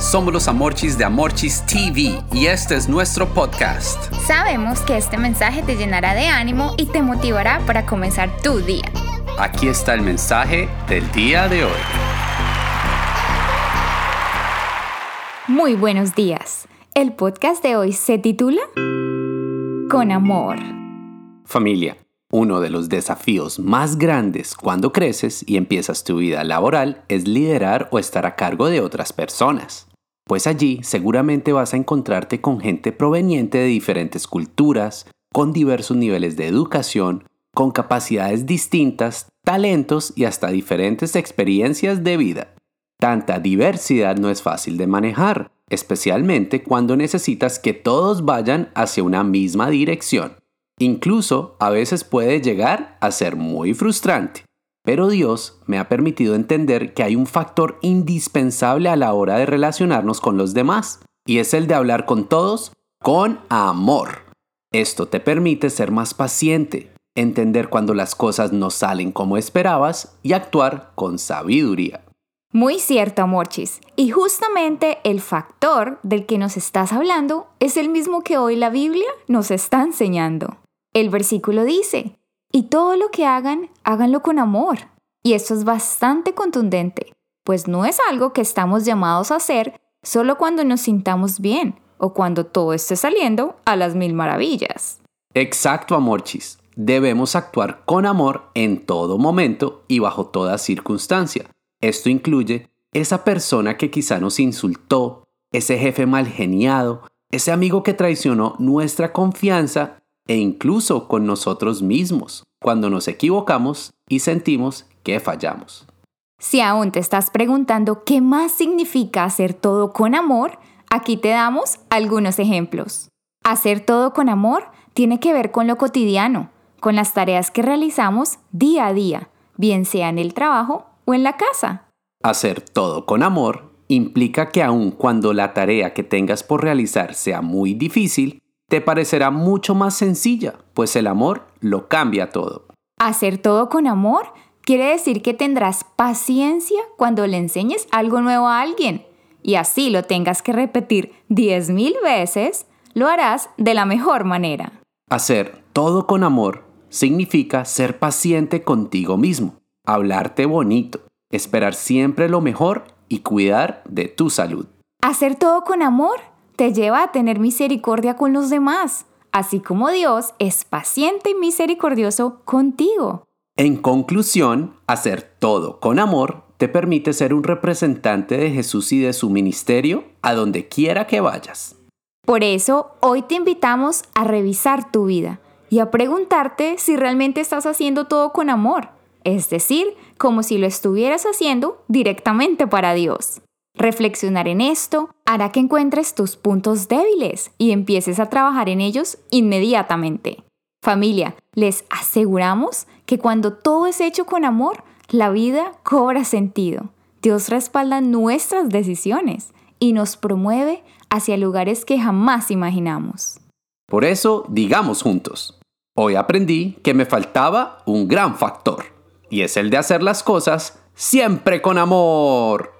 Somos los Amorchis de Amorchis TV y este es nuestro podcast. Sabemos que este mensaje te llenará de ánimo y te motivará para comenzar tu día. Aquí está el mensaje del día de hoy. Muy buenos días. El podcast de hoy se titula Con amor. Familia, uno de los desafíos más grandes cuando creces y empiezas tu vida laboral es liderar o estar a cargo de otras personas. Pues allí seguramente vas a encontrarte con gente proveniente de diferentes culturas, con diversos niveles de educación, con capacidades distintas, talentos y hasta diferentes experiencias de vida. Tanta diversidad no es fácil de manejar, especialmente cuando necesitas que todos vayan hacia una misma dirección. Incluso a veces puede llegar a ser muy frustrante. Pero Dios me ha permitido entender que hay un factor indispensable a la hora de relacionarnos con los demás, y es el de hablar con todos con amor. Esto te permite ser más paciente, entender cuando las cosas no salen como esperabas y actuar con sabiduría. Muy cierto, Amorchis. Y justamente el factor del que nos estás hablando es el mismo que hoy la Biblia nos está enseñando. El versículo dice, y todo lo que hagan, háganlo con amor. Y esto es bastante contundente, pues no es algo que estamos llamados a hacer solo cuando nos sintamos bien o cuando todo esté saliendo a las mil maravillas. Exacto, Amorchis. Debemos actuar con amor en todo momento y bajo toda circunstancia. Esto incluye esa persona que quizá nos insultó, ese jefe mal geniado, ese amigo que traicionó nuestra confianza e incluso con nosotros mismos cuando nos equivocamos y sentimos que fallamos. Si aún te estás preguntando qué más significa hacer todo con amor, aquí te damos algunos ejemplos. Hacer todo con amor tiene que ver con lo cotidiano, con las tareas que realizamos día a día, bien sea en el trabajo o en la casa. Hacer todo con amor implica que aun cuando la tarea que tengas por realizar sea muy difícil, te parecerá mucho más sencilla, pues el amor lo cambia todo. Hacer todo con amor quiere decir que tendrás paciencia cuando le enseñes algo nuevo a alguien y así lo tengas que repetir 10.000 veces, lo harás de la mejor manera. Hacer todo con amor significa ser paciente contigo mismo, hablarte bonito, esperar siempre lo mejor y cuidar de tu salud. Hacer todo con amor te lleva a tener misericordia con los demás, así como Dios es paciente y misericordioso contigo. En conclusión, hacer todo con amor te permite ser un representante de Jesús y de su ministerio a donde quiera que vayas. Por eso, hoy te invitamos a revisar tu vida y a preguntarte si realmente estás haciendo todo con amor, es decir, como si lo estuvieras haciendo directamente para Dios. Reflexionar en esto hará que encuentres tus puntos débiles y empieces a trabajar en ellos inmediatamente. Familia, les aseguramos que cuando todo es hecho con amor, la vida cobra sentido. Dios respalda nuestras decisiones y nos promueve hacia lugares que jamás imaginamos. Por eso, digamos juntos, hoy aprendí que me faltaba un gran factor, y es el de hacer las cosas siempre con amor.